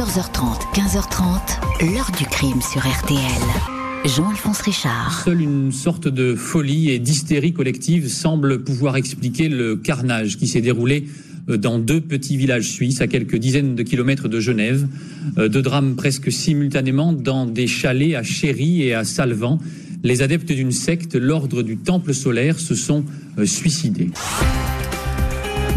14h30, 15h30, l'heure du crime sur RTL. Jean-Alphonse Richard. Seule une sorte de folie et d'hystérie collective semble pouvoir expliquer le carnage qui s'est déroulé euh, dans deux petits villages suisses à quelques dizaines de kilomètres de Genève. Euh, deux drames presque simultanément dans des chalets à Chéry et à Salvan. Les adeptes d'une secte, l'ordre du Temple solaire, se sont euh, suicidés.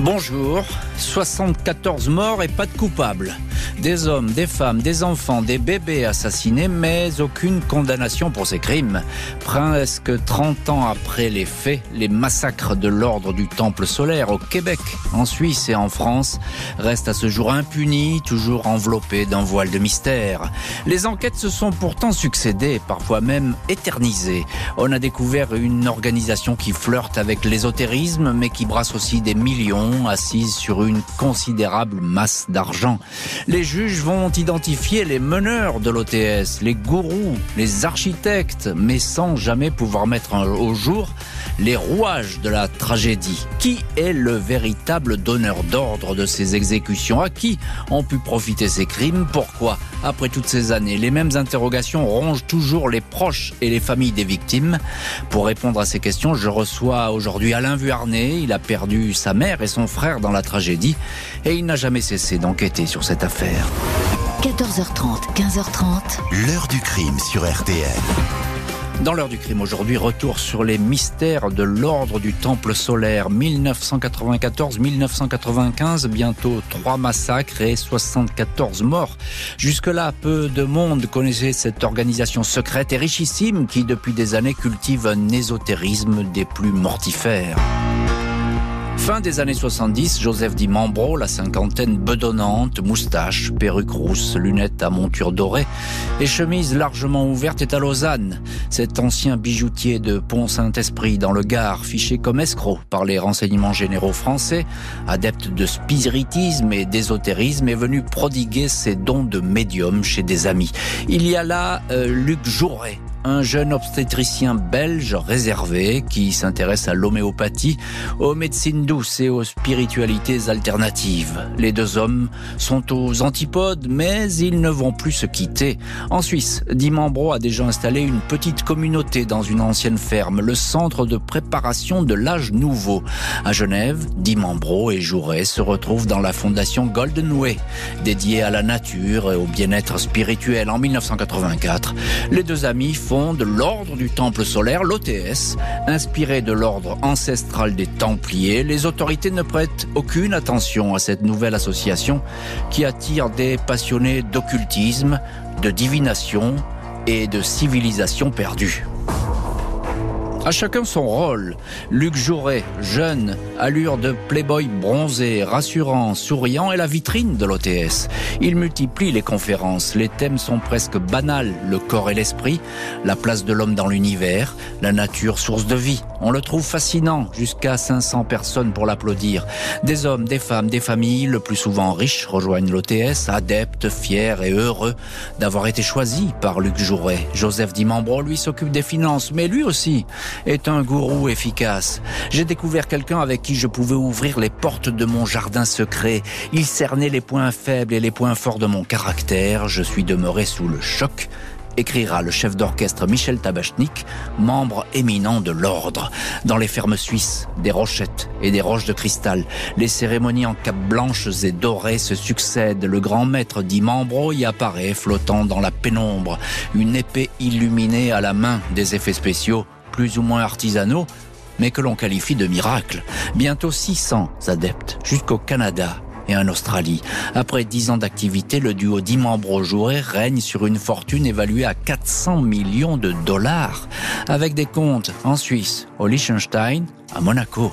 Bonjour, 74 morts et pas de coupables. Des hommes, des femmes, des enfants, des bébés assassinés, mais aucune condamnation pour ces crimes. Presque 30 ans après les faits, les massacres de l'ordre du Temple solaire au Québec, en Suisse et en France restent à ce jour impunis, toujours enveloppés d'un voile de mystère. Les enquêtes se sont pourtant succédées, parfois même éternisées. On a découvert une organisation qui flirte avec l'ésotérisme, mais qui brasse aussi des millions assises sur une considérable masse d'argent. Les juges vont identifier les meneurs de l'OTS, les gourous, les architectes, mais sans jamais pouvoir mettre au jour les rouages de la tragédie. Qui est le véritable donneur d'ordre de ces exécutions? À qui ont pu profiter ces crimes? Pourquoi? Après toutes ces années, les mêmes interrogations rongent toujours les proches et les familles des victimes. Pour répondre à ces questions, je reçois aujourd'hui Alain Vuarnet. Il a perdu sa mère et son frère dans la tragédie et il n'a jamais cessé d'enquêter sur cette affaire. 14h30, 15h30. L'heure du crime sur RTL. Dans l'heure du crime aujourd'hui, retour sur les mystères de l'ordre du Temple solaire 1994-1995, bientôt trois massacres et 74 morts. Jusque-là, peu de monde connaissait cette organisation secrète et richissime qui depuis des années cultive un ésotérisme des plus mortifères. Fin des années 70, Joseph Di Mambro, la cinquantaine bedonnante, moustache, perruque rousse, lunettes à monture dorée et chemise largement ouverte est à Lausanne. Cet ancien bijoutier de Pont-Saint-Esprit dans le Gard, fiché comme escroc par les renseignements généraux français, adepte de spiritisme et d'ésotérisme, est venu prodiguer ses dons de médium chez des amis. Il y a là euh, Luc Jouret, un jeune obstétricien belge réservé qui s'intéresse à l'homéopathie, aux médecines douces et aux spiritualités alternatives. Les deux hommes sont aux antipodes, mais ils ne vont plus se quitter. En Suisse, Dimambro a déjà installé une petite communauté dans une ancienne ferme, le centre de préparation de l'âge nouveau. À Genève, Dimambro et Jouret se retrouvent dans la fondation Golden Way, dédiée à la nature et au bien-être spirituel. En 1984, les deux amis l'ordre du Temple solaire, l'OTS. Inspiré de l'ordre ancestral des Templiers, les autorités ne prêtent aucune attention à cette nouvelle association qui attire des passionnés d'occultisme, de divination et de civilisation perdue. À chacun son rôle. Luc Jouret, jeune, allure de playboy bronzé, rassurant, souriant, est la vitrine de l'OTS. Il multiplie les conférences. Les thèmes sont presque banals. Le corps et l'esprit, la place de l'homme dans l'univers, la nature source de vie. On le trouve fascinant, jusqu'à 500 personnes pour l'applaudir. Des hommes, des femmes, des familles, le plus souvent riches, rejoignent l'OTS, adeptes, fiers et heureux d'avoir été choisis par Luc Jouret. Joseph Dimambro, lui, s'occupe des finances, mais lui aussi est un gourou efficace. J'ai découvert quelqu'un avec qui je pouvais ouvrir les portes de mon jardin secret. Il cernait les points faibles et les points forts de mon caractère. Je suis demeuré sous le choc écrira le chef d'orchestre Michel Tabachnik, membre éminent de l'ordre. Dans les fermes suisses, des rochettes et des roches de cristal, les cérémonies en capes blanches et dorées se succèdent. Le grand maître dit Membro y apparaît, flottant dans la pénombre, une épée illuminée à la main des effets spéciaux plus ou moins artisanaux, mais que l'on qualifie de miracle. Bientôt 600 adeptes, jusqu'au Canada et en Australie. Après 10 ans d'activité, le duo Dimambro-Jouret règne sur une fortune évaluée à 400 millions de dollars, avec des comptes en Suisse, au Liechtenstein, à Monaco.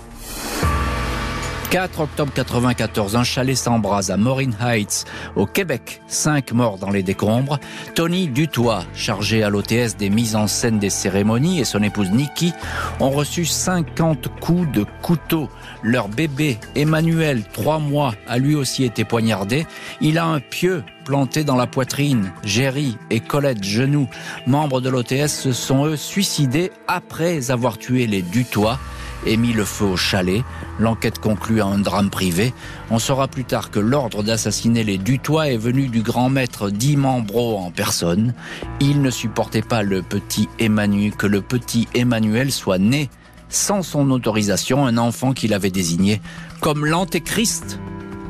4 octobre 94, un chalet s'embrase à Morin Heights, au Québec. Cinq morts dans les décombres. Tony Dutoit, chargé à l'OTS des mises en scène des cérémonies, et son épouse Nikki ont reçu 50 coups de couteau. Leur bébé, Emmanuel, trois mois, a lui aussi été poignardé. Il a un pieu planté dans la poitrine. Jerry et Colette Genoux, membres de l'OTS, se sont eux suicidés après avoir tué les Dutoit et mis le feu au chalet. L'enquête conclut à un drame privé. On saura plus tard que l'ordre d'assassiner les Dutois est venu du grand maître Dimambro en personne. Il ne supportait pas le petit Emmanuel, que le petit Emmanuel soit né sans son autorisation, un enfant qu'il avait désigné comme l'antéchrist,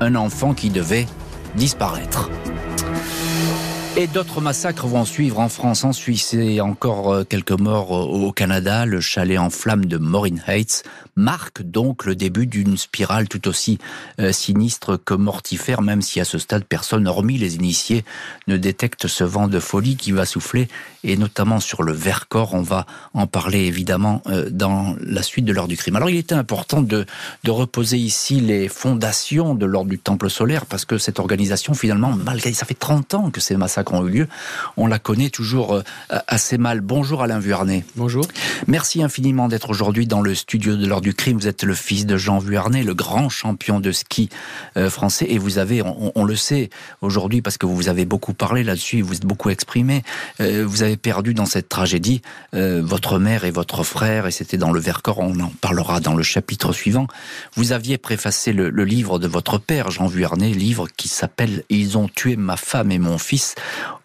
un enfant qui devait disparaître. Et d'autres massacres vont suivre en France, en Suisse et encore euh, quelques morts au Canada. Le chalet en flammes de Maureen Heights marque donc le début d'une spirale tout aussi euh, sinistre que mortifère, même si à ce stade personne, hormis les initiés, ne détecte ce vent de folie qui va souffler, et notamment sur le Vercors. On va en parler évidemment euh, dans la suite de l'heure du crime. Alors il était important de, de reposer ici les fondations de l'ordre du Temple solaire, parce que cette organisation, finalement, malgré ça fait 30 ans que ces massacres ont eu lieu, on la connaît toujours euh, assez mal. Bonjour Alain Vuarnet. Bonjour. Merci infiniment d'être aujourd'hui dans le studio de l'heure du crime. Vous êtes le fils de Jean Vuarnet, le grand champion de ski euh, français. Et vous avez, on, le sait aujourd'hui parce que vous avez beaucoup parlé là-dessus, vous êtes beaucoup exprimé. Euh, vous avez perdu dans cette tragédie euh, votre mère et votre frère, et c'était dans le Vercors. On en parlera dans le chapitre suivant. Vous aviez préfacé le, le livre de votre père, Jean Vuarnet, livre qui s'appelle Ils ont tué ma femme et mon fils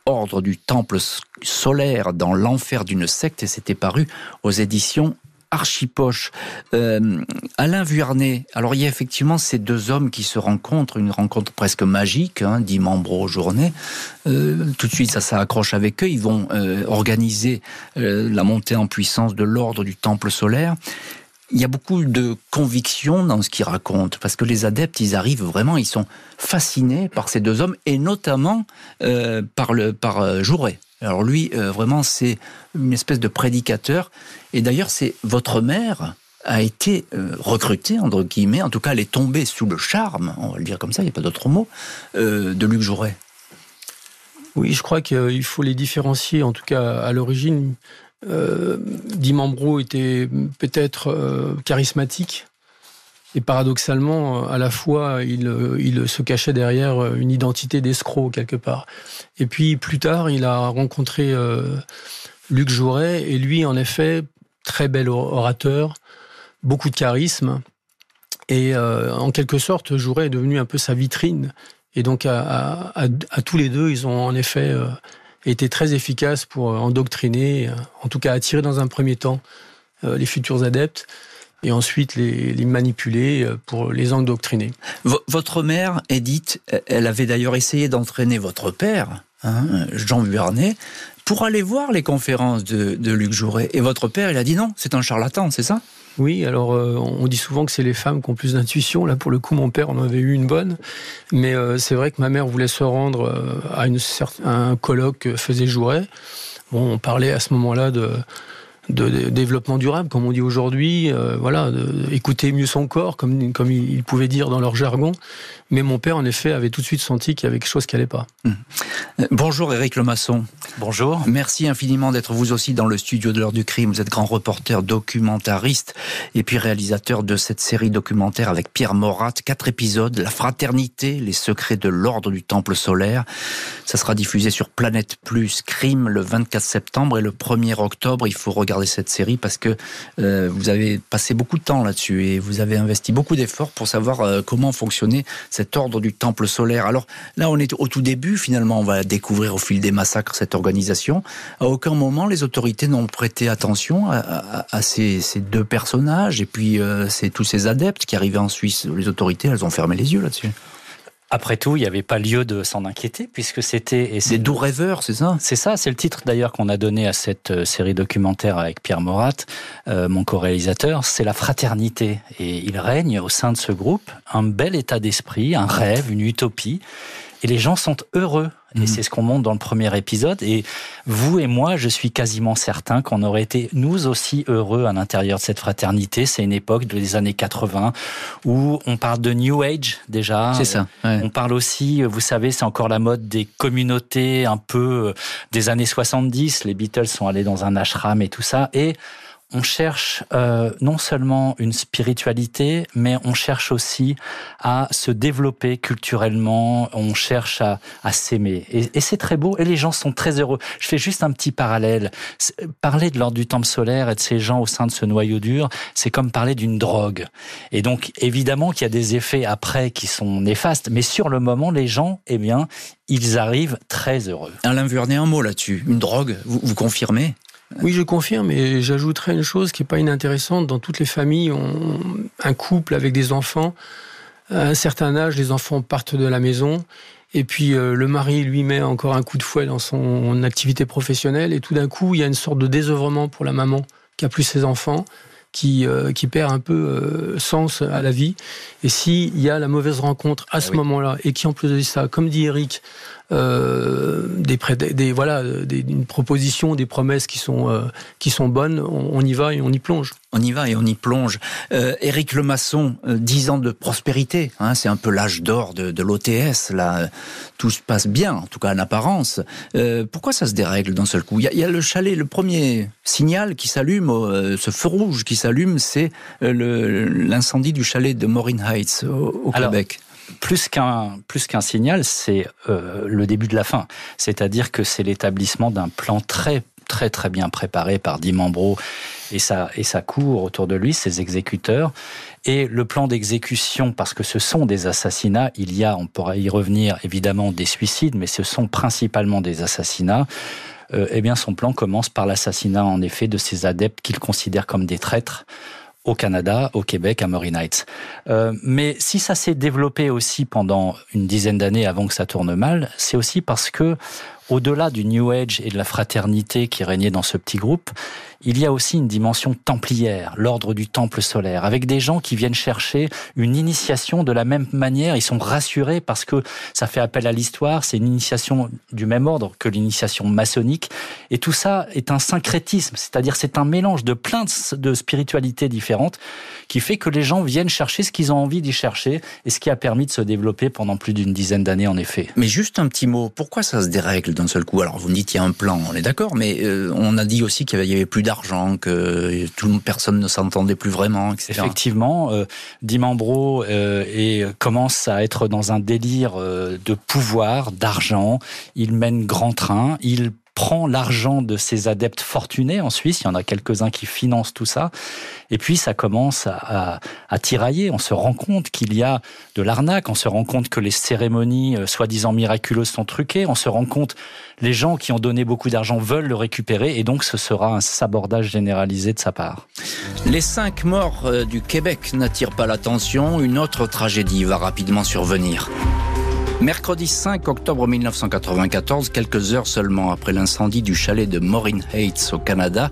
ordre du temple solaire dans l'enfer d'une secte et c'était paru aux éditions archipoche. Euh, Alain Vuarnet, alors il y a effectivement ces deux hommes qui se rencontrent, une rencontre presque magique, hein, dit Membro journée. Euh, tout de suite, ça s'accroche avec eux. Ils vont euh, organiser euh, la montée en puissance de l'ordre du Temple solaire. Il y a beaucoup de conviction dans ce qu'ils racontent, parce que les adeptes, ils arrivent vraiment, ils sont fascinés par ces deux hommes, et notamment par, le, par Jouret. Alors lui, euh, vraiment, c'est une espèce de prédicateur. Et d'ailleurs, c'est votre mère a été euh, recrutée, entre guillemets, en tout cas, elle est tombée sous le charme, on va le dire comme ça, il n'y a pas d'autre mot, euh, de Luc Jouret. Oui, je crois qu'il faut les différencier, en tout cas à l'origine. Dimambro était peut-être charismatique, et paradoxalement, à la fois, il, il, se cachait derrière une identité d'escroc quelque part. Et puis plus tard, il a rencontré euh, Luc Jouret, et lui, en effet, très bel orateur, beaucoup de charisme. Et euh, en quelque sorte, Jouret est devenu un peu sa vitrine. Et donc, à, tous les deux, ils ont en effet euh, été très efficaces pour endoctriner, en tout cas attirer dans un premier temps euh, les futurs adeptes et ensuite les, les, manipuler pour les endoctriner. V votre mère, Edith, elle avait d'ailleurs essayé d'entraîner votre père, hein, Jean Vuarnet, pour aller voir les conférences de, de Luc Jouret. Et votre père, il a dit non, c'est un charlatan, c'est ça? Oui, alors euh, on dit souvent que c'est les femmes qui ont plus d'intuition. Là, pour le coup, mon père en avait eu une bonne. Mais euh, c'est vrai que ma mère voulait se rendre euh, à, une, à un colloque que faisait Jouret. Bon, on parlait à ce moment-là de, de, développement durable, comme on dit aujourd'hui. Euh, voilà, écouter mieux son corps, comme, comme il pouvait dire dans leur jargon. Mais mon père, en effet, avait tout de suite senti qu'il y avait quelque chose qui n'allait pas. Mmh. Bonjour Éric Lemasson. Bonjour. Merci infiniment d'être vous aussi dans le studio de l'heure du crime. Vous êtes grand reporter, documentariste et puis réalisateur de cette série documentaire avec Pierre Morat. Quatre épisodes, La fraternité, les secrets de l'ordre du temple solaire. Ça sera diffusé sur Planète Plus Crime le 24 septembre et le 1er octobre. Il faut regarder cette série parce que euh, vous avez passé beaucoup de temps là-dessus et vous avez investi beaucoup d'efforts pour savoir euh, comment fonctionnait cet ordre du temple solaire. Alors là, on est au tout début. Finalement, on va découvrir au fil des massacres cette organisation. À aucun moment, les autorités n'ont prêté attention à, ces, deux personnages et puis euh, tous ces adeptes qui arrivaient en Suisse. Les autorités, elles ont fermé les yeux là-dessus. Après tout, il n'y avait pas lieu de s'en inquiéter puisque c'était des doux rêveurs, c'est ça? C'est ça, c'est le titre d'ailleurs qu'on a donné à cette euh, série documentaire avec Pierre Morat, euh, mon co-réalisateur. C'est la fraternité et il règne au sein de ce groupe un bel état d'esprit, un rêve, une utopie. Et les gens sont heureux. Et mmh. c'est ce qu'on montre dans le premier épisode. Et vous et moi, je suis quasiment certain qu'on aurait été nous aussi heureux à l'intérieur de cette fraternité. C'est une époque des années 80 où on parle de New Age déjà. C'est ça. Ouais. On parle aussi, vous savez, c'est encore la mode des communautés un peu des années 70. Les Beatles sont allés dans un ashram et tout ça. Et on cherche euh, non seulement une spiritualité, mais on cherche aussi à se développer culturellement, on cherche à, s'aimer. Et, c'est très beau, et les gens sont très heureux. Je fais juste un petit parallèle. Parler de l'ordre du temple solaire et de ces gens au sein de ce noyau dur, c'est comme parler d'une drogue. Et donc, évidemment qu'il y a des effets après qui sont néfastes, mais sur le moment, les gens, eh bien, ils arrivent très heureux. Alain Vernet, un mot là-dessus. Une drogue, vous confirmez? Oui, je confirme, et j'ajouterais une chose qui n'est pas inintéressante. Dans toutes les familles, on, un couple avec des enfants, à un certain âge, les enfants partent de la maison, et puis euh, le mari lui met encore un coup de fouet dans son activité professionnelle, et tout d'un coup, il y a une sorte de désœuvrement pour la maman qui a plus ses enfants, qui, euh, qui perd un peu euh, sens à la vie. Et s'il y a la mauvaise rencontre à ce ah moment-là, et qui en plus de ça, comme dit Eric, euh, des, des, voilà, des, une proposition, des promesses qui sont, euh, qui sont bonnes, on, on, y va et on y plonge. On y va et on y plonge. Euh, Éric Lemasson, euh, 10 ans de prospérité, hein, c'est un peu l'âge d'or de, de l'OTS, là, tout se passe bien, en tout cas en apparence. Euh, pourquoi ça se dérègle d'un seul coup? Il y, y, a, le chalet, le premier signal qui s'allume, euh, ce feu rouge qui s'allume, c'est l'incendie du chalet de Maureen Heights au, au Alors, Québec plus qu'un plus qu'un signal, c'est euh, le début de la fin. C'est-à-dire que c'est l'établissement d'un plan très très très bien préparé par Dimambro et sa et sa cour autour de lui, ses exécuteurs. Et le plan d'exécution, parce que ce sont des assassinats, il y a, on pourra y revenir évidemment, des suicides, mais ce sont principalement des assassinats. Euh, eh bien, son plan commence par l'assassinat, en effet, de ces adeptes qu'il considère comme des traîtres au Canada, au Québec, à Murray Heights. Euh, mais si ça s'est développé aussi pendant une dizaine d'années avant que ça tourne mal, c'est aussi parce que au-delà du New Age et de la fraternité qui régnait dans ce petit groupe, il y a aussi une dimension templière, l'ordre du temple solaire, avec des gens qui viennent chercher une initiation de la même manière. Ils sont rassurés parce que ça fait appel à l'histoire, c'est une initiation du même ordre que l'initiation maçonnique. Et tout ça est un syncrétisme, c'est-à-dire c'est un mélange de plein de spiritualités différentes qui fait que les gens viennent chercher ce qu'ils ont envie d'y chercher et ce qui a permis de se développer pendant plus d'une dizaine d'années en effet. Mais juste un petit mot, pourquoi ça se dérègle d'un seul coup? Alors vous me dites il y a un plan, on est d'accord, mais euh, on a dit aussi qu'il y avait plus d'argent, que tout, personne ne s'entendait plus vraiment, etc. Effectivement, euh, Dimambro euh, et commence à être dans un délire euh, de pouvoir, d'argent. Il mène grand train, il prend l'argent de ses adeptes fortunés en Suisse. Il y en a quelques-uns qui financent tout ça. Et puis ça commence à, tirailler. On se rend compte qu'il y a de l'arnaque. On se rend compte que les cérémonies euh, soi-disant miraculeuses sont truquées. On se rend compte les gens qui ont donné beaucoup d'argent veulent le récupérer. Et donc ce sera un sabordage généralisé de sa part. Les cinq morts euh, du Québec n'attirent pas l'attention. Une autre tragédie va rapidement survenir. Mercredi 5 octobre 1994, quelques heures seulement après l'incendie du chalet de Maureen Heights au Canada,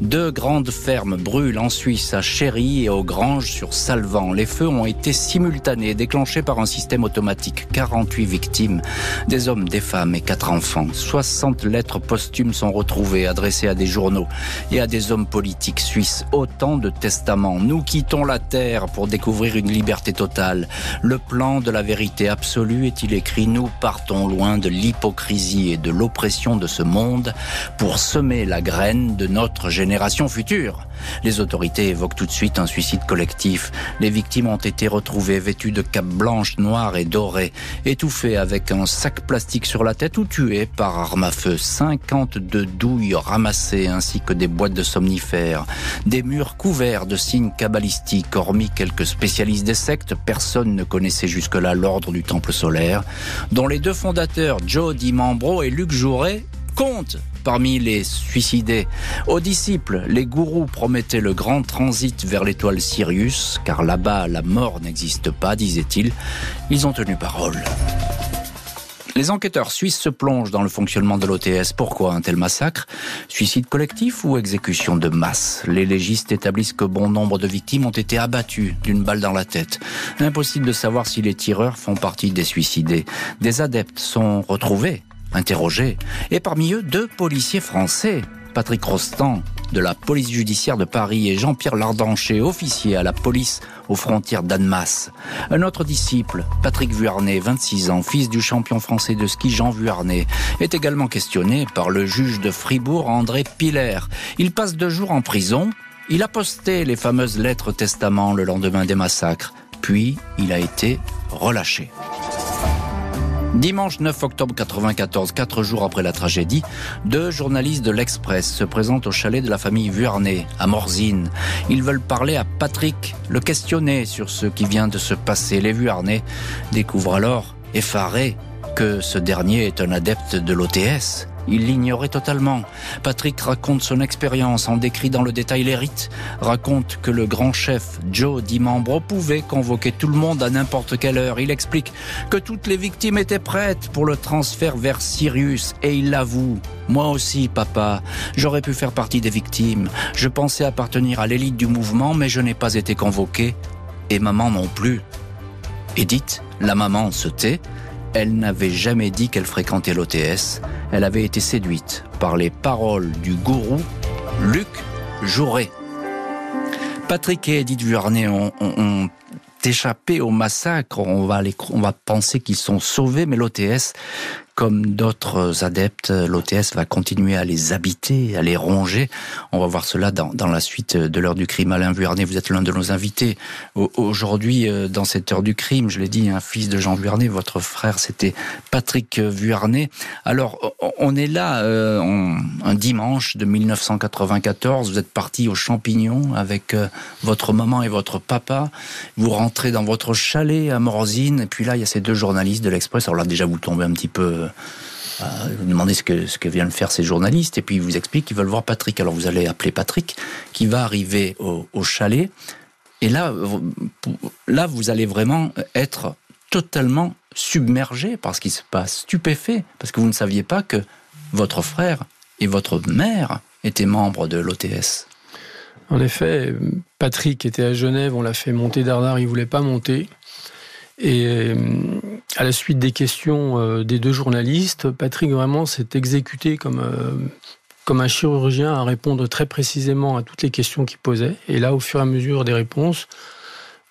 deux grandes fermes brûlent en Suisse à Chéry et au Grange sur Salvan. Les feux ont été simultanés, déclenchés par un système automatique. 48 victimes, des hommes, des femmes et quatre enfants. 60 lettres posthumes sont retrouvées, adressées à des journaux et à des hommes politiques suisses. Autant de testaments. Nous quittons la terre pour découvrir une liberté totale. Le plan de la vérité absolue est il écrit Nous partons loin de l'hypocrisie et de l'oppression de ce monde pour semer la graine de notre génération future. Les autorités évoquent tout de suite un suicide collectif. Les victimes ont été retrouvées vêtues de capes blanches, noires et dorées, étouffées avec un sac plastique sur la tête ou tuées par arme à feu. 52 douilles ramassées ainsi que des boîtes de somnifères. Des murs couverts de signes cabalistiques. Hormis quelques spécialistes des sectes, personne ne connaissait jusque-là l'ordre du temple solaire, dont les deux fondateurs, Joe Dimambro et Luc Jouret, comptent parmi les suicidés. Aux disciples, les gourous promettaient le grand transit vers l'étoile Sirius, car là-bas la mort n'existe pas, disait-il. Ils ont tenu parole. Les enquêteurs suisses se plongent dans le fonctionnement de l'OTS. Pourquoi un tel massacre? Suicide collectif ou exécution de masse? Les légistes établissent que bon nombre de victimes ont été abattues d'une balle dans la tête. Impossible de savoir si les tireurs font partie des suicidés. Des adeptes sont retrouvés interrogés. Et parmi eux, deux policiers français. Patrick Rostand, de la police judiciaire de Paris, et Jean-Pierre Lardancher, officier à la police aux frontières d'Annemasse. Un autre disciple, Patrick Vuarnet, 26 ans, fils du champion français de ski Jean Vuarnet, est également questionné par le juge de Fribourg, André Piller. Il passe deux jours en prison Il a posté les fameuses lettres testament le lendemain des massacres, puis il a été relâché. Dimanche 9 octobre 94, quatre jours après la tragédie, deux journalistes de l'Express se présentent au chalet de la famille Vuarnet, à Morzine. Ils veulent parler à Patrick, le questionner sur ce qui vient de se passer. Les Vuarnet découvrent alors, effarés, que ce dernier est un adepte de l'OTS. Il l'ignorait totalement. Patrick raconte son expérience, en décrit dans le détail les rites, raconte que le grand chef Joe Dimambro pouvait convoquer tout le monde à n'importe quelle heure. Il explique que toutes les victimes étaient prêtes pour le transfert vers Sirius et il l'avoue. Moi aussi, papa, j'aurais pu faire partie des victimes. Je pensais appartenir à l'élite du mouvement, mais je n'ai pas été convoqué. Et maman non plus. Edith, la maman, se tait elle n'avait jamais dit qu'elle fréquentait l'OTS. Elle avait été séduite par les paroles du gourou Luc Jouret. Patrick et Edith Vuarnet ont, échappé au massacre. On va penser qu'ils sont sauvés, mais l'OTS comme d'autres adeptes, l'OTS va continuer à les habiter, à les ronger. On va voir cela dans, dans la suite de l'heure du crime. Alain Vuarnet, vous êtes l'un de nos invités. Aujourd'hui, euh, dans cette heure du crime, je l'ai dit, un fils de Jean Vuarnet, votre frère, c'était Patrick Vuarnet. Alors, on est là euh, un dimanche de 1994. Vous êtes parti aux champignons avec euh, votre maman et votre papa. Vous rentrez dans votre chalet à Morzine. Et puis là, il y a ces deux journalistes de l'Express. Alors là, déjà, vous tombez un petit peu vous demandez ce que, ce que viennent faire ces journalistes, et puis ils vous expliquent qu'ils veulent voir Patrick. Alors vous allez appeler Patrick, qui va arriver au, chalet, et là, là, vous allez vraiment être totalement submergé par ce qui se passe, stupéfait, parce que vous ne saviez pas que votre frère et votre mère étaient membres de l'OTS. En effet, Patrick était à Genève, on l'a fait monter d'Ardard, il voulait pas monter. Et euh, à la suite des questions euh, des deux journalistes, Patrick vraiment s'est exécuté comme, euh, comme un chirurgien à répondre très précisément à toutes les questions qu'il posait. Et là, au fur et à mesure des réponses,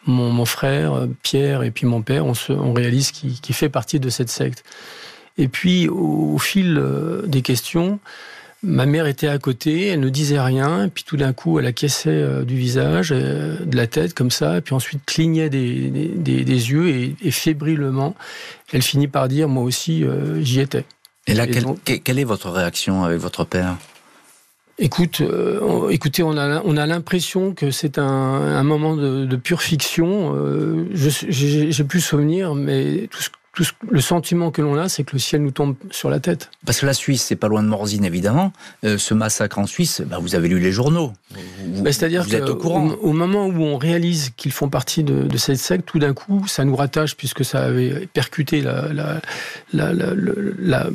mon, frère, Pierre et puis mon père, on, se, on réalise qu'il fait partie de cette secte. Et puis, au fil des questions, Ma mère était à côté, elle ne disait rien, et puis tout d'un coup, elle acquiesçait euh, du visage, euh, de la tête, comme ça, et puis ensuite clignait des, des, des, yeux, et, fébrilement, elle finit par dire, moi aussi, euh, j'y étais. Et là, quelle est votre réaction avec votre père? Écoute, écoutez, on a, on a l'impression que c'est un, un, moment de, de pure fiction. Euh, J'ai plus souvenir, mais tout ce, le sentiment que l'on a, c'est que le ciel nous tombe sur la tête. Parce que la Suisse, c'est pas loin de Morzine, évidemment. Euh, ce massacre en Suisse, bah, vous avez lu les journaux. Bah, c'est-à-dire qu'au au, moment où on réalise qu'ils font partie de, cette secte, tout d'un coup, ça nous rattache, puisque ça avait percuté la, la, la, la, la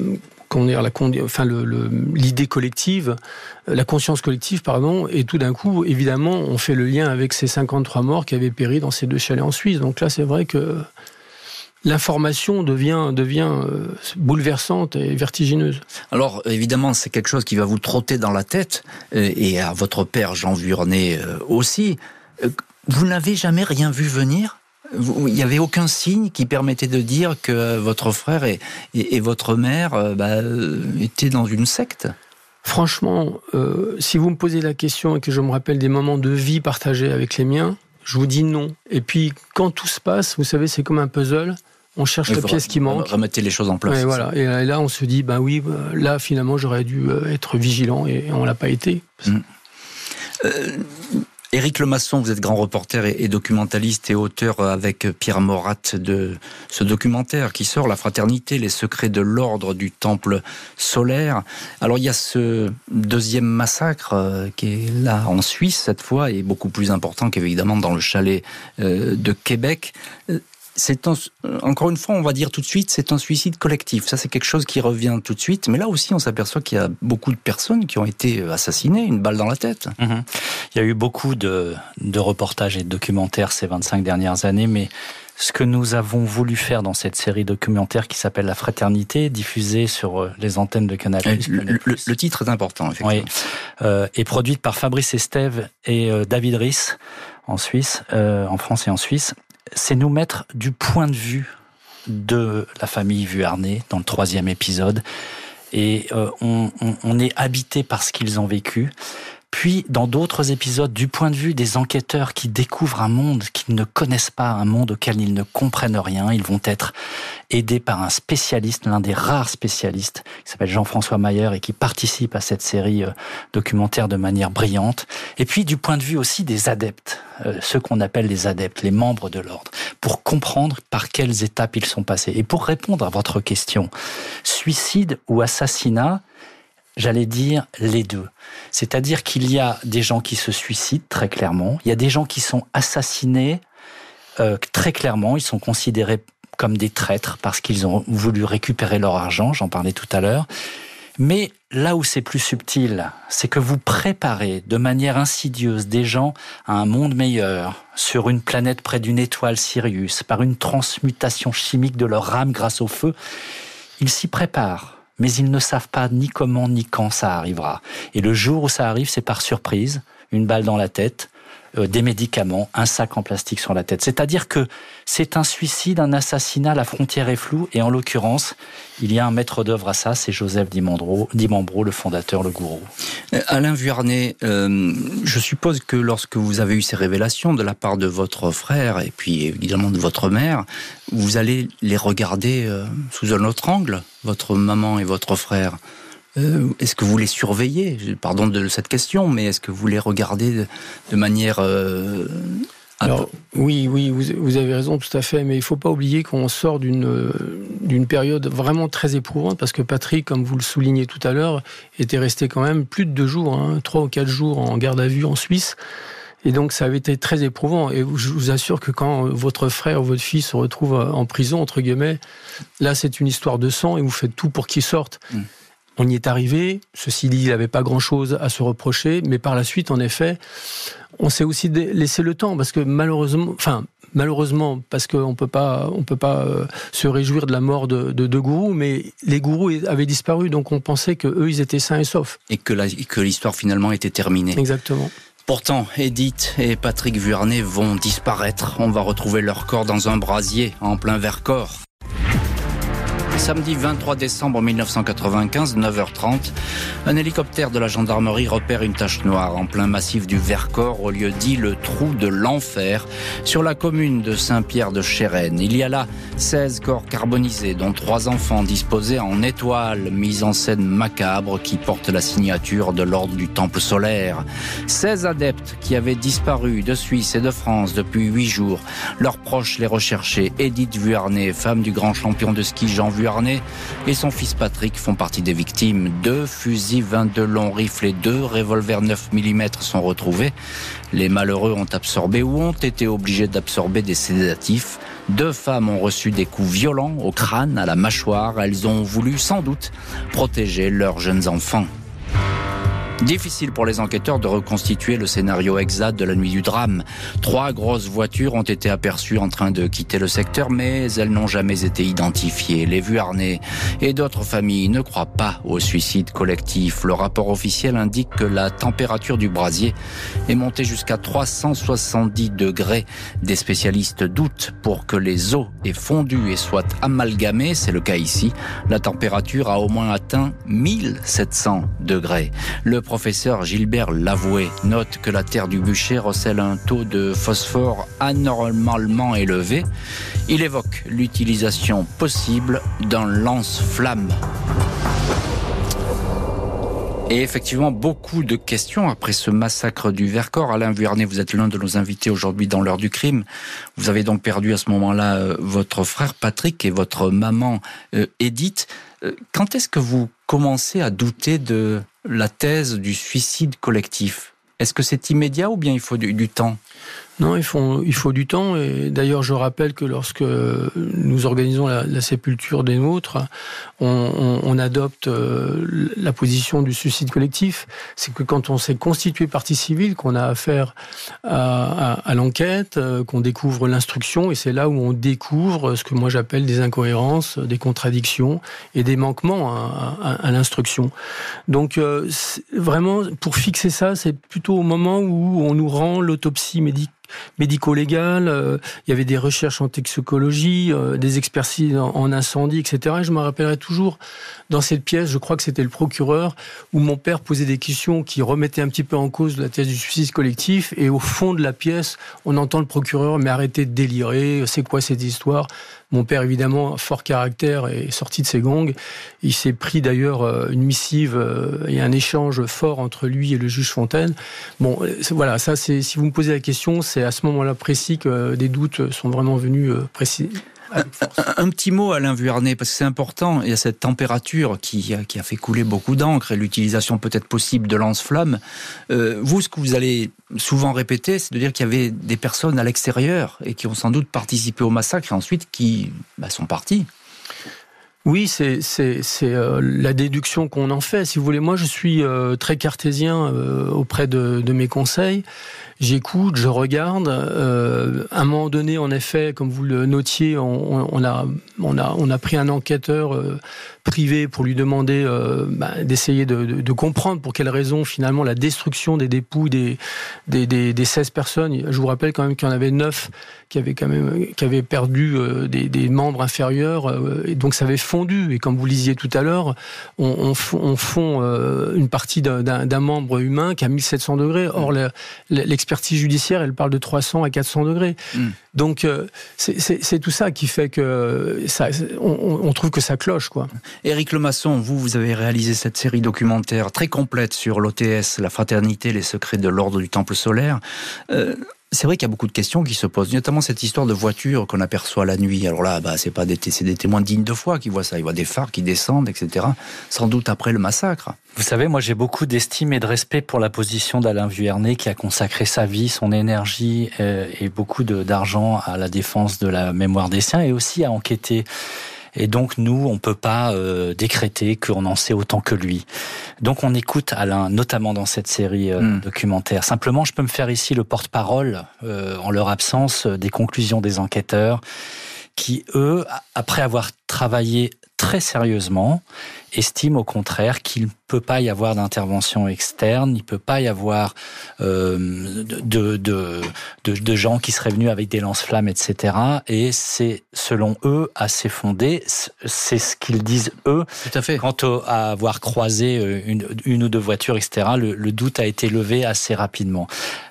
la, enfin l'idée collective, euh, la conscience collective, pardon, et tout d'un coup, évidemment, on fait le lien avec ces 53 morts qui avaient péri dans ces deux chalets en Suisse. Donc là, c'est vrai que l'information devient, devient euh, bouleversante et vertigineuse. Alors évidemment, c'est quelque chose qui va vous trotter dans la tête, euh, et à votre père Jean Vuarnet euh, aussi. Vous n'avez jamais rien vu venir? Il n'y avait aucun signe qui permettait de dire que votre frère et, et, votre mère bah, étaient dans une secte? Franchement, si vous me posez la question et que je me rappelle des moments de vie partagés avec les miens, je vous dis non. Et puis, quand tout se passe, vous savez, c'est comme un puzzle on cherche la pièce qui manque. Remettez les choses en place. Et voilà. Et là, on se dit, bah oui, là, finalement, j'aurais dû euh, être vigilant et on l'a pas été. Mm. Euh, Éric Lemasson, vous êtes grand reporter et, documentaliste et auteur avec Pierre Morat de ce documentaire qui sort, La Fraternité, les secrets de l'ordre du temple solaire. Alors il y a ce deuxième massacre euh, qui est là en Suisse cette fois et beaucoup plus important qu'évidemment dans le chalet de Québec c'est encore une fois, on va dire tout de suite, c'est un suicide collectif. Ça, c'est quelque chose qui revient tout de suite. Mais là aussi, on s'aperçoit qu'il y a beaucoup de personnes qui ont été assassinées, une balle dans la tête. Mhm. Il y a eu beaucoup de, reportages et de documentaires ces 25 dernières années, mais ce que nous avons voulu faire dans cette série documentaire qui s'appelle La Fraternité, diffusée sur euh, les antennes de Canal+. Le, titre est important, effectivement. Oui, euh, est produite par Fabrice Estève et euh, David Riss en Suisse, en France et en Suisse c'est nous mettre du point de vue de la famille Vuarnet dans le troisième épisode. Et euh, on, est habité par ce qu'ils ont vécu. Puis, dans d'autres épisodes, du point de vue des enquêteurs qui découvrent un monde qu'ils ne connaissent pas, un monde auquel ils ne comprennent rien, ils vont être aidés par un spécialiste, l'un des rares spécialistes, qui s'appelle Jean-François Mayer et qui participe à cette série euh, documentaire de manière brillante. Et puis, du point de vue aussi des adeptes, euh, ceux qu'on appelle les adeptes, les membres de l'ordre, pour comprendre par quelles étapes ils sont passés. Et pour répondre à votre question, suicide ou assassinat, j'allais dire les deux. C'est-à-dire qu'il y a des gens qui se suicident très clairement, il y a des gens qui sont assassinés euh, très clairement, ils sont considérés comme des traîtres parce qu'ils ont voulu récupérer leur argent, j'en parlais tout à l'heure. Mais là où c'est plus subtil, c'est que vous préparez de manière insidieuse des gens à un monde meilleur sur une planète près d'une étoile Sirius par une transmutation chimique de leur âme grâce au feu. Ils s'y préparent mais ils ne savent pas ni comment ni quand ça arrivera. Et le jour où ça arrive, c'est par surprise, une balle dans la tête, des médicaments, un sac en plastique sur la tête. C'est-à-dire que c'est un suicide, un assassinat, la frontière est floue, et en l'occurrence, il y a un maître d'œuvre à ça, c'est Joseph Dimambro, Dimambro, le fondateur, le gourou. Euh, Alain Vuarnet, euh, je suppose que lorsque vous avez eu ces révélations de la part de votre frère et puis évidemment de votre mère, vous allez les regarder sous un autre angle, votre maman et votre frère? Euh, est-ce que vous les surveillez? Pardon de cette question, mais est-ce que vous les regardez de, manière... Euh, Alors, oui, oui, vous, avez raison, tout à fait, mais il ne faut pas oublier qu'on sort d'une d'une période vraiment très éprouvante, parce que Patrick, comme vous le soulignez tout à l'heure, était resté quand même plus de deux jours, hein, trois ou quatre jours en garde à vue en Suisse. Et donc ça avait été très éprouvant. Et je vous assure que quand votre frère ou votre fille se retrouve en prison, entre guillemets, là c'est une histoire de sang et vous faites tout pour qu'il sorte. Mm. On y est arrivé. Ceci dit, il n'avait pas grand-chose à se reprocher, mais par la suite, en effet, on s'est aussi laissé le temps parce que malheureusement, enfin malheureusement, parce qu'on peut pas, on peut pas euh, se réjouir de la mort de deux gourous, mais les gourous avaient disparu, donc on pensait que eux, ils étaient sains et saufs. Et que l'histoire finalement était terminée. Exactement. Pourtant, Edith et Patrick Vuarnet vont disparaître. On va retrouver leur corps dans un brasier en plein Vercors. Samedi 23 décembre 1995, 9h30, un hélicoptère de la gendarmerie repère une tache noire en plein massif du Vercors au lieu dit le trou de l'enfer sur la commune de Saint-Pierre de Chérennes. Il y a là 16 corps carbonisés dont trois enfants disposés en étoiles, mise en scène macabre qui porte la signature de l'ordre du Temple solaire. 16 adeptes qui avaient disparu de Suisse et de France depuis huit jours. Leurs proches les recherchaient. Edith Vuarnet, femme du grand champion de ski Jean Vuarnet, et son fils Patrick font partie des victimes. Deux fusils 22 longs rifles et deux revolvers 9 mm sont retrouvés. Les malheureux ont absorbé ou ont été obligés d'absorber des sédatifs. Deux femmes ont reçu des coups violents au crâne, à la mâchoire. Elles ont voulu sans doute protéger leurs jeunes enfants. Difficile pour les enquêteurs de reconstituer le scénario exact de la nuit du drame. Trois grosses voitures ont été aperçues en train de quitter le secteur, mais elles n'ont jamais été identifiées. Les Vuarnais et d'autres familles ne croient pas au suicide collectif. Le rapport officiel indique que la température du brasier est montée jusqu'à 370 degrés. Des spécialistes doutent pour que les eaux aient fondu et soient amalgamées. C'est le cas ici. La température a au moins atteint 1700 degrés. Le professeur Gilbert Lavoué note que la terre du bûcher recèle un taux de phosphore anormalement élevé. Il évoque l'utilisation possible d'un lance-flamme. Et effectivement, beaucoup de questions après ce massacre du Vercors. Alain Vuarnet, vous êtes l'un de nos invités aujourd'hui dans l'heure du crime. Vous avez donc perdu à ce moment-là euh, votre frère Patrick et votre maman euh, Edith. Euh, quand est-ce que vous commencez à douter de la thèse du suicide collectif. Est-ce que c'est immédiat ou bien il faut du, temps? Non, il faut, du temps. Et d'ailleurs, je rappelle que lorsque nous organisons la, sépulture des nôtres, on, adopte euh, la position du suicide collectif. C'est que quand on s'est constitué partie civile, qu'on a affaire à, l'enquête, euh, qu'on découvre l'instruction, et c'est là où on découvre ce que moi j'appelle des incohérences, des contradictions et des manquements à, l'instruction. Donc, euh, vraiment, pour fixer ça, c'est plutôt au moment où on nous rend l'autopsie médicale médico-légales, euh, il y avait des recherches en toxicologie, euh, des expertises en, incendie, etc. Et je me rappellerai toujours dans cette pièce, je crois que c'était le procureur, où mon père posait des questions qui remettaient un petit peu en cause la thèse du suicide collectif. Et au fond de la pièce, on entend le procureur, mais arrêtez de délirer, c'est quoi cette histoire? Mon père, évidemment, fort caractère, est sorti de ses gangs. Il s'est pris d'ailleurs euh, une missive euh, et un échange fort entre lui et le juge Fontaine. Bon, euh, voilà, ça, c'est si vous me posez la question, c'est à ce moment-là précis que des doutes sont vraiment venus précis. Un, petit mot, Alain Vuarnet, parce que c'est important. Il y a cette température qui, qui a fait couler beaucoup d'encre et l'utilisation peut-être possible de lance-flammes. vous, ce que vous allez souvent répéter, c'est de dire qu'il y avait des personnes à l'extérieur et qui ont sans doute participé au massacre et ensuite qui bah, sont partis. Oui, c'est euh, la déduction qu'on en fait. Si vous voulez, moi, je suis euh, très cartésien euh, auprès de, de, mes conseils j'écoute, je regarde. Euh, à un moment donné, en effet, comme vous le notiez, on, on a, on, a, on a pris un enquêteur euh, privé pour lui demander euh, bah, d'essayer de, de, de, comprendre pour quelles raisons, finalement, la destruction des dépouilles des, des, des, des 16 personnes. Je vous rappelle quand même qu'il y en avait 9 qui avaient, quand même, qui avaient perdu des, des, membres inférieurs, et donc ça avait fondu. Et comme vous lisiez tout à l'heure, on, on, on fond une partie d'un membre humain qui a 1700 degrés. Or, l'expérience l'expertise judiciaire, elle parle de 300 à 400 degrés. Hmm. Donc euh, c'est tout ça qui fait que ça, on, trouve que ça cloche. quoi. Éric Lemasson, vous, vous avez réalisé cette série documentaire très complète sur l'OTS, la fraternité, les secrets de l'ordre du Temple solaire. Euh, c'est vrai qu'il y a beaucoup de questions qui se posent, notamment cette histoire de voiture qu'on aperçoit la nuit. Alors là, bah, c'est pas des, des témoins dignes de foi qui voient ça. Ils voient des phares qui descendent, etc. Sans doute après le massacre. Vous savez, moi j'ai beaucoup d'estime et de respect pour la position d'Alain Vuernet qui a consacré sa vie, son énergie euh, et beaucoup d'argent à la défense de la mémoire des siens et aussi à enquêter et donc nous, on peut pas euh, décréter qu'on en sait autant que lui. Donc on écoute Alain, notamment dans cette série euh, hmm. documentaire. Simplement, je peux me faire ici le porte-parole, euh, en leur absence, des conclusions des enquêteurs, qui eux, après avoir travaillé très sérieusement, estime au contraire qu'il ne peut pas y avoir d'intervention externe, il ne peut pas y avoir euh, de, de, de, gens qui seraient venus avec des lance-flammes, etc. Et c'est, selon eux, assez fondé. C'est ce qu'ils disent, eux. Tout à fait. Quant à avoir croisé euh, une, une ou deux voitures, etc., le, le, doute a été levé assez rapidement.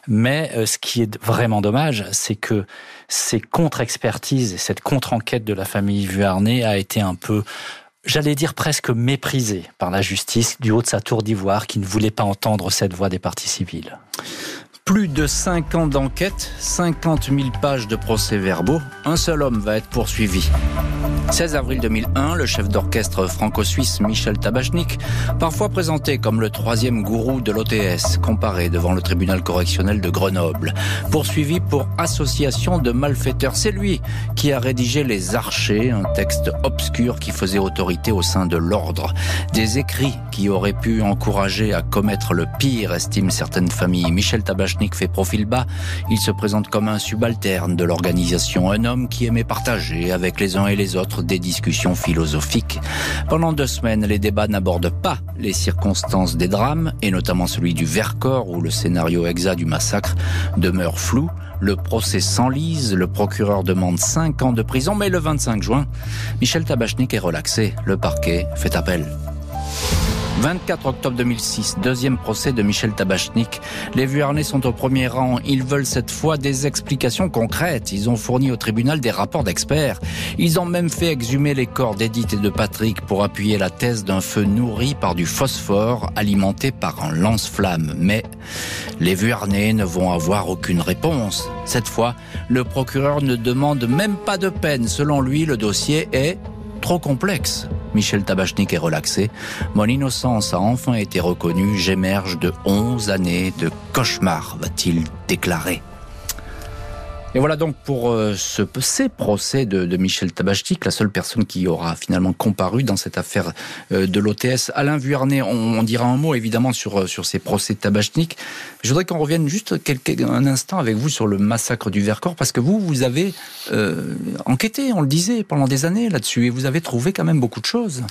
Mais euh, ce qui est vraiment dommage, c'est que ces contre-expertises et cette contre-enquête de la famille Vuarnet a été un peu j'allais dire presque méprisé par la justice du haut de sa tour d'ivoire qui ne voulait pas entendre cette voix des partis civils. Plus de 5 ans d'enquête, 50 000 pages de procès-verbaux, un seul homme va être poursuivi. 16 avril 2001, le chef d'orchestre franco-suisse Michel Tabachnik, parfois présenté comme le troisième gourou de l'OTS, comparé devant le tribunal correctionnel de Grenoble, poursuivi pour association de malfaiteurs. C'est lui qui a rédigé Les Archers, un texte obscur qui faisait autorité au sein de l'ordre. Des écrits qui auraient pu encourager à commettre le pire, estiment certaines familles. Michel Tabachnik fait profil bas. Il se présente comme un subalterne de l'organisation, un homme qui aimait partager avec les uns et les autres des discussions philosophiques. Pendant deux semaines, les débats n'abordent pas les circonstances des drames, et notamment celui du Vercors, où le scénario exact du massacre demeure flou. Le procès s'enlise, le procureur demande cinq ans de prison, mais le 25 juin, Michel Tabachnik est relaxé. Le parquet fait appel. 24 octobre 2006, deuxième procès de Michel Tabachnik. Les Vuarnais sont au premier rang. Ils veulent cette fois des explications concrètes. Ils ont fourni au tribunal des rapports d'experts. Ils ont même fait exhumer les corps d'Edith et de Patrick pour appuyer la thèse d'un feu nourri par du phosphore alimenté par un lance-flamme. Mais les Vuarnais ne vont avoir aucune réponse. Cette fois, le procureur ne demande même pas de peine. Selon lui, le dossier est trop complexe. Michel Tabachnik est relaxé. Mon innocence a enfin été reconnue. J'émerge de 11 années de cauchemar, va-t-il déclarer. Et voilà donc pour euh, ce, ces procès de, Michel Tabachnik, la seule personne qui aura finalement comparu dans cette affaire euh, de l'OTS. Alain Vuarnet, on, dira un mot évidemment sur, euh, sur ces procès Tabachnik. Je voudrais qu'on revienne juste un instant avec vous sur le massacre du Vercors, parce que vous, vous avez enquêté, on le disait, pendant des années là-dessus, et vous avez trouvé quand même beaucoup de choses.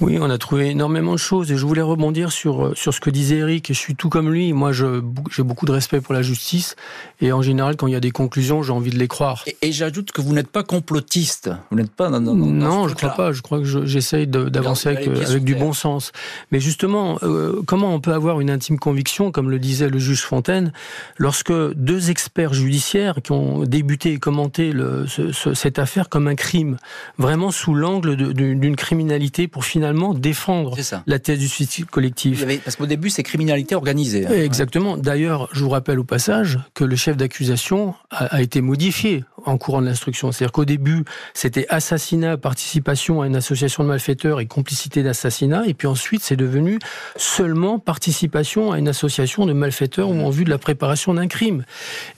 Oui, on a trouvé énormément de choses, et je voulais rebondir sur, sur ce que disait Eric, et je suis tout comme lui. Moi, j'ai beaucoup de respect pour la justice, et en général, quand il y a des conclusions, j'ai envie de les croire. Et, et j'ajoute que vous n'êtes pas complotiste. Vous n'êtes pas dans, dans, dans Non, je crois pas. Je crois que j'essaye d'avancer avec, avec du bon sens. Mais justement, euh, comment on peut avoir une intime conviction, comme le disait le juge Fontaine, lorsque deux experts judiciaires qui ont débuté et commenté le, ce, ce, cette affaire comme un crime, vraiment sous l'angle d'une criminalité pour finalement défendre la thèse du suicide collectif. Avait, parce qu'au début, c'est criminalité organisée. Hein. Exactement. D'ailleurs, je vous rappelle au passage que le chef d'accusation a, a été modifié en courant de l'instruction. C'est-à-dire qu'au début, c'était assassinat, participation à une association de malfaiteurs et complicité d'assassinat, et puis ensuite, c'est devenu seulement participation à une association de malfaiteurs ou en vue de la préparation d'un crime.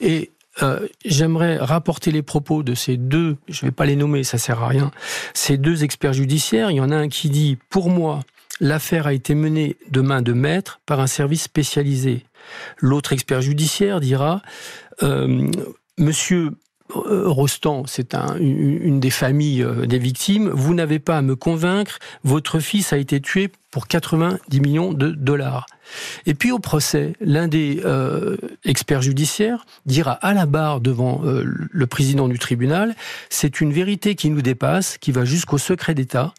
Et euh, j'aimerais rapporter les propos de ces deux, je ne vais pas les nommer, ça sert à rien, ces deux experts judiciaires. Il y en a un qui dit, pour moi, l'affaire a été menée de main de maître par un service spécialisé. L'autre expert judiciaire dira, euh, Monsieur Rostand, c'est un, une des familles des victimes, vous n'avez pas à me convaincre, votre fils a été tué pour 90 millions de dollars. Et puis au procès, l'un des euh, experts judiciaires dira à la barre devant euh, le président du tribunal, c'est une vérité qui nous dépasse, qui va jusqu'au secret d'État.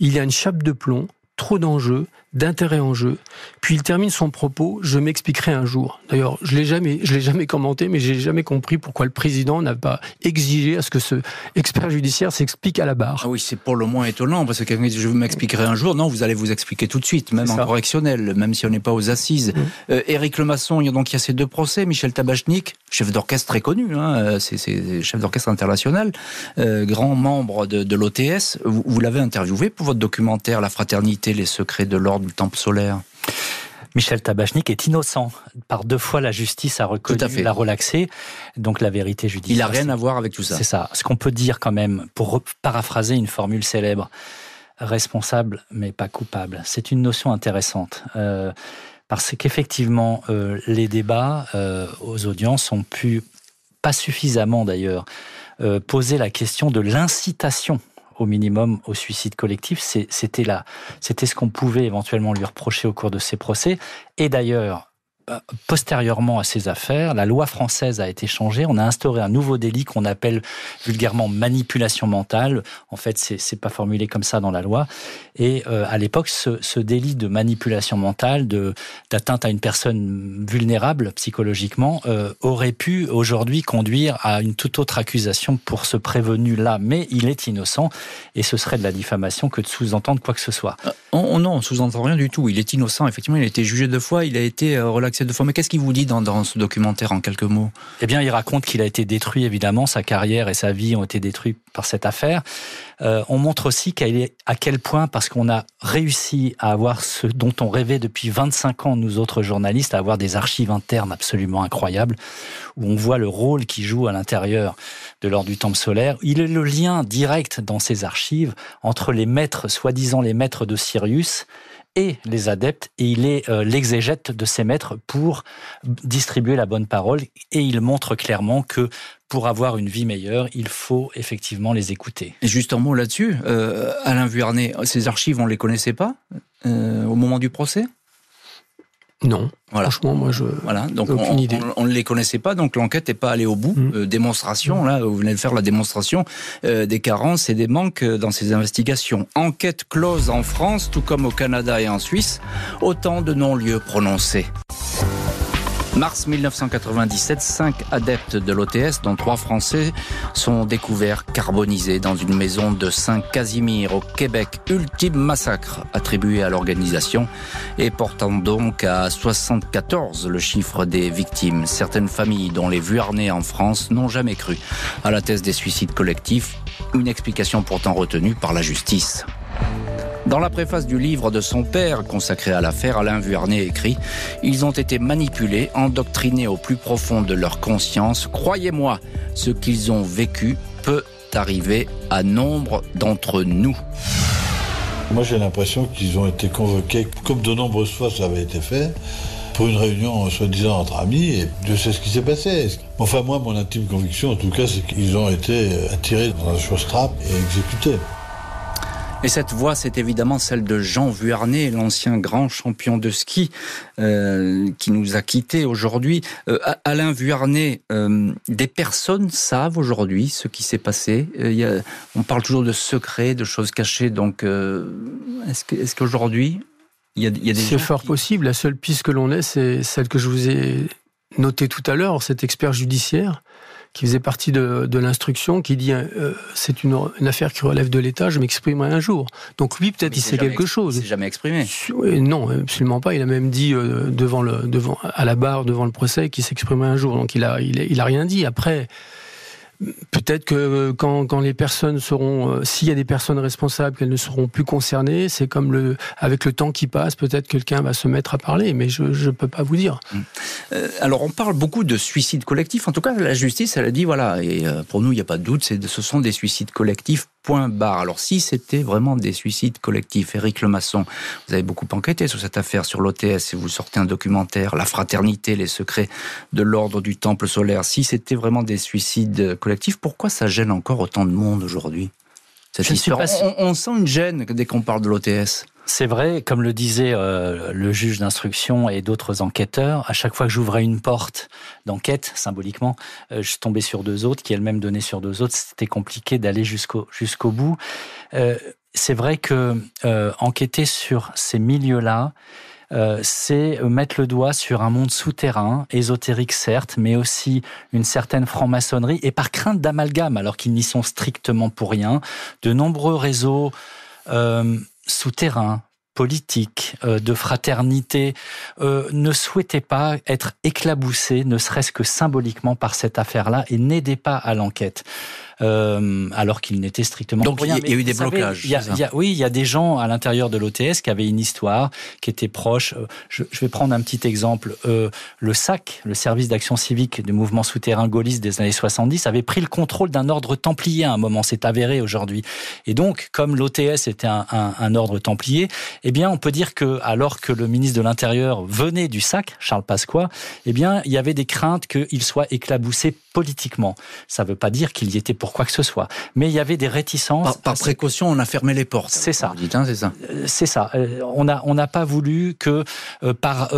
Il y a une chape de plomb, trop d'enjeux, d'intérêt en jeu. Puis il termine son propos, je m'expliquerai un jour. D'ailleurs, je l'ai jamais, je l'ai jamais commenté, mais j'ai jamais compris pourquoi le président n'a pas exigé à ce que ce expert judiciaire s'explique à la barre. Ah oui, c'est pour le moins étonnant, parce que quelqu'un dit je m'expliquerai un jour. Non, vous allez vous expliquer tout de suite, même en correctionnel, même si on n'est pas aux assises. Mmh. Euh, Éric Lemasson, il y a donc il y a ces deux procès. Michel Tabachnik, chef d'orchestre très connu, hein, c'est chef d'orchestre international, euh, grand membre de, de l'OTS. Vous, vous l'avez interviewé pour votre documentaire La fraternité, les secrets de l'ordre du temple solaire Michel Tabachnik est innocent. Par deux fois, la justice a reconnu, l'a relaxé. Donc la vérité judiciaire. Il n'a rien à voir avec tout ça. C'est ça. Ce qu'on peut dire quand même, pour paraphraser une formule célèbre, responsable mais pas coupable. C'est une notion intéressante. Euh, parce qu'effectivement, euh, les débats euh, aux audiences ont pu, pas suffisamment d'ailleurs, poser la question de l'incitation au minimum au suicide collectif. C'était là, c'était ce qu'on pouvait éventuellement lui reprocher au cours de ces procès. Et d'ailleurs, postérieurement à ces affaires, la loi française a été changée. On a instauré un nouveau délit qu'on appelle vulgairement manipulation mentale. En fait, c'est pas formulé comme ça dans la loi. Et euh, à l'époque, ce, délit de manipulation mentale, de d'atteinte à une personne vulnérable psychologiquement, euh, aurait pu aujourd'hui conduire à une toute autre accusation pour ce prévenu-là. Mais il est innocent et ce serait de la diffamation que de sous-entendre quoi que ce soit. Euh, on, non, on sous-entend rien du tout. Il est innocent. Effectivement, il a été jugé deux fois. Il a été relaxé de fois. Mais qu'est-ce qu'il vous dit dans, ce documentaire en quelques mots? Eh bien, il raconte qu'il a été détruit, évidemment, sa carrière et sa vie ont été détruits par cette affaire. Euh, on montre aussi à quel point, parce qu'on a réussi à avoir ce dont on rêvait depuis 25 ans, nous autres journalistes, à avoir des archives internes absolument incroyables, où on voit le rôle qu'il joue à l'intérieur de l'ordre du temple solaire. Il est le lien direct dans ces archives entre les maîtres, soi-disant les maîtres de Sirius, et les adeptes, et il est euh, l'exégète de ces maîtres pour distribuer la bonne parole, et il montre clairement que pour avoir une vie meilleure, il faut effectivement les écouter. Et juste un mot là-dessus, euh, Alain Vuarnet, ces archives, on ne les connaissait pas euh, au moment du procès? Non. Voilà. Franchement, moi, je. Voilà. Donc, on, idée. on, ne les connaissait pas, donc l'enquête n'est pas allée au bout. Mmh. Euh, démonstration, mmh. là, vous venez de faire la démonstration euh, des carences et des manques dans ces investigations. Enquête close en France, tout comme au Canada et en Suisse. Autant de non-lieux prononcés. Mars 1997, cinq adeptes de l'OTS, dont trois Français, sont découverts carbonisés dans une maison de Saint-Casimir au Québec. Ultime massacre attribué à l'organisation et portant donc à 74 le chiffre des victimes. Certaines familles, dont les Vuarnais en France, n'ont jamais cru à la thèse des suicides collectifs. Une explication pourtant retenue par la justice. Dans la préface du livre de son père consacré à l'affaire, Alain Vuarnet écrit Ils ont été manipulés, endoctrinés au plus profond de leur conscience. Croyez-moi, ce qu'ils ont vécu peut arriver à nombre d'entre nous. Moi j'ai l'impression qu'ils ont été convoqués, comme de nombreuses fois ça avait été fait, pour une réunion soi-disant entre amis, et Dieu sait ce qui s'est passé. Enfin moi, mon intime conviction en tout cas, c'est qu'ils ont été attirés dans la chose trappe et exécutés. Et cette voix, c'est évidemment celle de Jean Vuarnet, l'ancien grand champion de ski euh, qui nous a quittés aujourd'hui. Euh, Alain Vuarnet, euh, des personnes savent aujourd'hui ce qui s'est passé. on parle toujours de secrets, de choses cachées. Donc, est-ce qu'aujourd'hui, il y a, il y a des C'est fort possible. La seule piste que l'on ait, c'est celle que je vous ai notée tout à l'heure, cet expert judiciaire qui faisait partie de, de l'instruction, qui dit euh, c'est une, une, affaire qui relève de l'État, je m'exprimerai un jour. Donc lui, peut-être, il sait quelque chose. Il s'est jamais exprimé. Non, absolument pas. Il a même dit euh, devant le, devant, à la barre, devant le procès, qu'il s'exprimerait un jour. Donc il a, il il a rien dit. Après, Peut-être que euh, quand, les personnes seront, euh, s'il y a des personnes responsables, qu'elles ne seront plus concernées, c'est comme le, avec le temps qui passe, peut-être quelqu'un va se mettre à parler, mais je ne peux pas vous dire. Hum. Euh, alors on parle beaucoup de suicides collectifs. En tout cas, la justice, elle a dit voilà, et pour nous, il n'y a pas de doute, ce sont des suicides collectifs. Point barre. Alors si c'était vraiment des suicides collectifs, Éric Lemasson, vous avez beaucoup enquêté sur cette affaire, sur l'OTS, et vous sortez un documentaire, La fraternité, les secrets de l'ordre du temple solaire. Si c'était vraiment des suicides collectifs, pourquoi ça gêne encore autant de monde aujourd'hui cette histoire on, on, sent une gêne dès qu'on parle de l'OTS. C'est vrai, comme le disait euh, le juge d'instruction et d'autres enquêteurs, à chaque fois que j'ouvrais une porte d'enquête, symboliquement, euh, je tombais sur deux autres qui elles-mêmes donnaient sur deux autres. C'était compliqué d'aller jusqu'au jusqu'au bout. Euh, c'est vrai que enquêter sur ces milieux-là, c'est mettre le doigt sur un monde souterrain, ésotérique certes, mais aussi une certaine franc-maçonnerie, et par crainte d'amalgame, alors qu'ils n'y sont strictement pour rien, de nombreux réseaux souterrain, politique, euh, de fraternité, euh, ne souhaitait pas être éclaboussé, ne serait-ce que symboliquement, par cette affaire-là, et n'aidait pas à l'enquête. Euh, alors qu'il n'était strictement Donc il y, a eu des blocages. oui, il y a des gens à l'intérieur de l'OTS qui avaient une histoire, qui étaient proches. Euh, je, vais prendre un petit exemple. Euh, le SAC, le service d'action civique du mouvement souterrain gaulliste des années 70, avait pris le contrôle d'un ordre templier à un moment. C'est avéré aujourd'hui. Et donc, comme l'OTS était un, un, ordre templier, eh bien, on peut dire que alors que le ministre de l'Intérieur venait du SAC, Charles Pasqua, eh bien, il y avait des craintes qu'il soit éclaboussé politiquement. Ça ne veut pas dire qu'il y était pour quoi que ce soit. Mais il y avait des réticences. Par, précaution, on a fermé les portes. C'est ça. Hein, c'est ça. Euh, c'est ça. Euh, on n'a on pas voulu que euh, par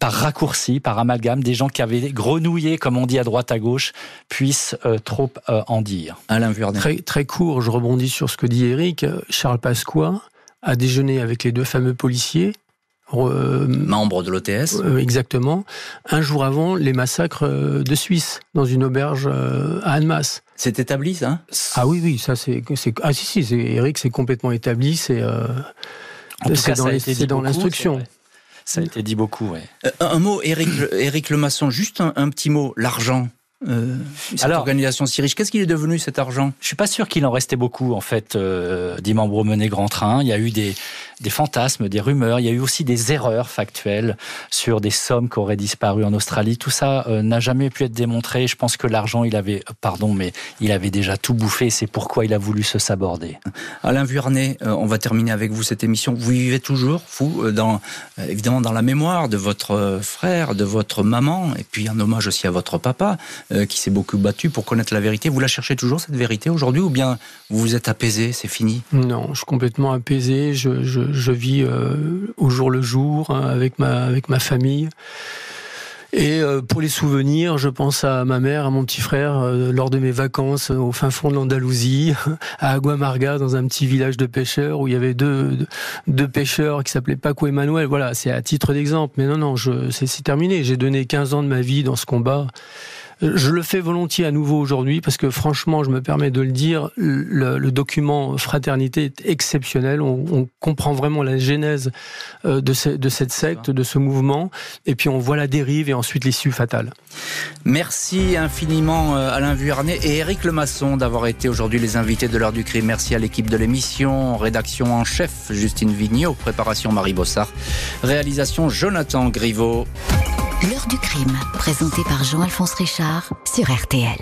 par raccourci, par amalgame, des gens qui avaient grenouillé, comme on dit à droite à gauche, puissent trop en dire. Alain Très très court. Je rebondis sur ce que dit Eric. Charles Pasqua a déjeuné avec les deux fameux policiers euh, membre de l'OTS. Euh, exactement. Un jour avant les massacres euh, de Suisse, dans une auberge à Annemasse. C'est établi, ça Ah oui, oui, ça c'est. Ah si, si, Eric, c'est complètement établi, c'est. c'est dans l'instruction. Ça a été dit beaucoup, ouais. un mot, Eric, Eric Lemasson, juste un petit mot, l'argent. Euh, cette Alors, organisation si riche. Qu'est-ce qu'il est devenu cet argent? Je suis pas sûr qu'il en restait beaucoup en fait. Euh, dit membre mené grand train. Il y a eu des, des fantasmes, des rumeurs. Il y a eu aussi des erreurs factuelles sur des sommes qui auraient disparu en Australie. Tout ça euh, n'a jamais pu être démontré. Je pense que l'argent, il avait, euh, pardon, mais il avait déjà tout bouffé. C'est pourquoi il a voulu se saborder. Alain Vuarnet, on va terminer avec vous cette émission. Vous vivez toujours, vous, dans évidemment dans la mémoire de votre frère, de votre maman, et puis un hommage aussi à votre papa. Euh, qui s'est beaucoup battu pour connaître la vérité. Vous la cherchez toujours, cette vérité, aujourd'hui, ou bien vous vous êtes apaisé, c'est fini? Non, je suis complètement apaisé. Je, je, vis euh, au jour le jour hein, avec, ma, avec ma famille. Et euh, pour les souvenirs, je pense à ma mère, à mon petit frère, lors de mes vacances au fin fond de l'Andalousie, à Aguamarga, dans un petit village de pêcheurs où il y avait deux, deux pêcheurs qui s'appelaient Paco et Manuel. Voilà, c'est à titre d'exemple. Mais non, non, c'est terminé. J'ai donné 15 ans de ma vie dans ce combat. Je le fais volontiers à nouveau aujourd'hui parce que franchement, je me permets de le dire, le, le document Fraternité est exceptionnel. On, on, comprend vraiment la genèse de, ce, de cette secte, de ce mouvement, et puis on voit la dérive et ensuite l'issue fatale. Merci infiniment Alain Vuarnet et Éric Lemasson d'avoir été aujourd'hui les invités de l'heure du crime. Merci à l'équipe de l'émission, rédaction en chef Justine Vignot, préparation Marie Bossard, réalisation Jonathan Griveau. L'heure du crime, présenté par Jean-Alphonse Richard sur RTL.